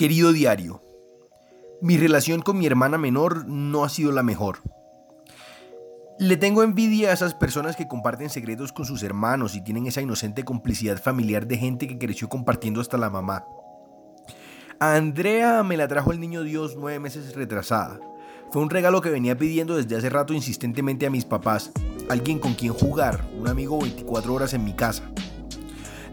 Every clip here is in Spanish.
Querido diario, mi relación con mi hermana menor no ha sido la mejor. Le tengo envidia a esas personas que comparten secretos con sus hermanos y tienen esa inocente complicidad familiar de gente que creció compartiendo hasta la mamá. A Andrea me la trajo el niño Dios nueve meses retrasada. Fue un regalo que venía pidiendo desde hace rato insistentemente a mis papás, alguien con quien jugar, un amigo 24 horas en mi casa.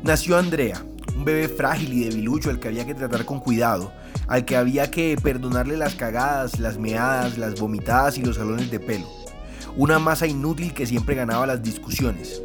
Nació Andrea, un bebé frágil y debilucho al que había que tratar con cuidado, al que había que perdonarle las cagadas, las meadas, las vomitadas y los salones de pelo una masa inútil que siempre ganaba las discusiones.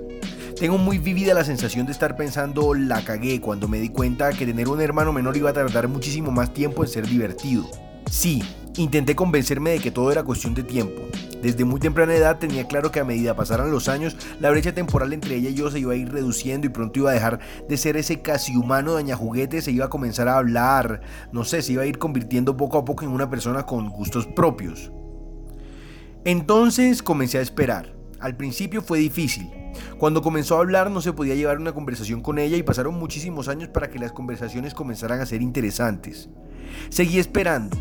Tengo muy vivida la sensación de estar pensando la cagué cuando me di cuenta que tener un hermano menor iba a tardar muchísimo más tiempo en ser divertido. Sí, intenté convencerme de que todo era cuestión de tiempo. Desde muy temprana edad tenía claro que a medida pasaran los años, la brecha temporal entre ella y yo se iba a ir reduciendo y pronto iba a dejar de ser ese casi humano daña juguete, se iba a comenzar a hablar, no sé, se iba a ir convirtiendo poco a poco en una persona con gustos propios. Entonces comencé a esperar. Al principio fue difícil. Cuando comenzó a hablar no se podía llevar una conversación con ella y pasaron muchísimos años para que las conversaciones comenzaran a ser interesantes. Seguí esperando.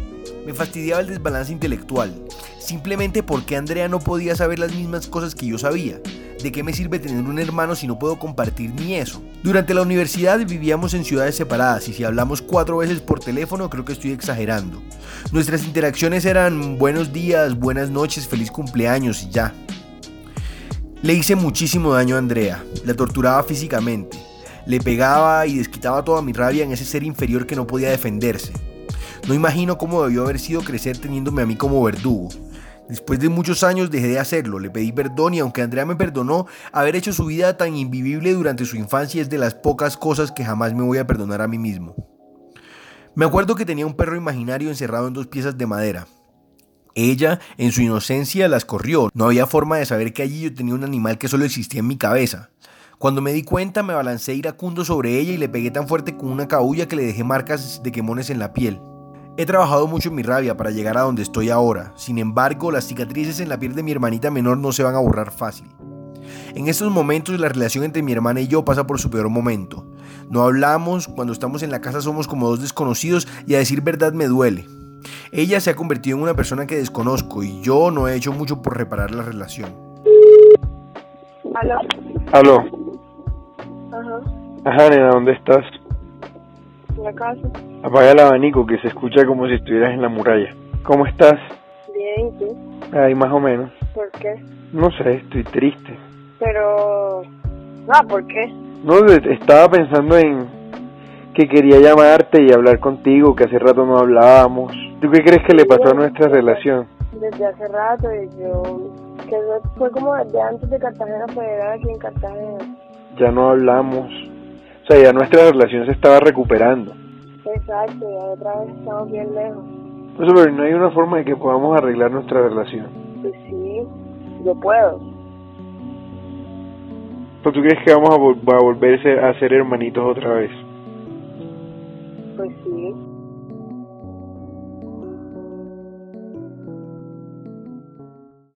Me fastidiaba el desbalance intelectual. Simplemente porque Andrea no podía saber las mismas cosas que yo sabía. ¿De qué me sirve tener un hermano si no puedo compartir ni eso? Durante la universidad vivíamos en ciudades separadas y si hablamos cuatro veces por teléfono creo que estoy exagerando. Nuestras interacciones eran buenos días, buenas noches, feliz cumpleaños y ya. Le hice muchísimo daño a Andrea, la torturaba físicamente, le pegaba y desquitaba toda mi rabia en ese ser inferior que no podía defenderse. No imagino cómo debió haber sido crecer teniéndome a mí como verdugo. Después de muchos años dejé de hacerlo, le pedí perdón y aunque Andrea me perdonó, haber hecho su vida tan invivible durante su infancia es de las pocas cosas que jamás me voy a perdonar a mí mismo. Me acuerdo que tenía un perro imaginario encerrado en dos piezas de madera. Ella, en su inocencia, las corrió. No había forma de saber que allí yo tenía un animal que solo existía en mi cabeza. Cuando me di cuenta, me balancé iracundo sobre ella y le pegué tan fuerte con una cabulla que le dejé marcas de quemones en la piel. He trabajado mucho en mi rabia para llegar a donde estoy ahora, sin embargo las cicatrices en la piel de mi hermanita menor no se van a borrar fácil. En estos momentos la relación entre mi hermana y yo pasa por su peor momento. No hablamos, cuando estamos en la casa somos como dos desconocidos y a decir verdad me duele. Ella se ha convertido en una persona que desconozco y yo no he hecho mucho por reparar la relación. ¿Aló? Aló. Ajá. Ajá, nena, ¿dónde estás? ¿En la casa? Apaga el abanico que se escucha como si estuvieras en la muralla. ¿Cómo estás? Bien, ¿y tú? Ahí más o menos. ¿Por qué? No sé, estoy triste. Pero... Ah, ¿por qué? No, estaba pensando en que quería llamarte y hablar contigo, que hace rato no hablábamos. ¿Tú qué crees que le pasó a nuestra relación? Desde hace rato y yo... Que fue como desde antes de Cartagena para llegar aquí en Cartagena. Ya no hablamos. O sea, ya nuestra relación se estaba recuperando. Exacto, y otra vez estamos bien lejos. Eso, pero no hay una forma de que podamos arreglar nuestra relación. Pues sí, yo puedo. ¿O tú crees que vamos a, vol- a volverse a ser hermanitos otra vez? Pues sí.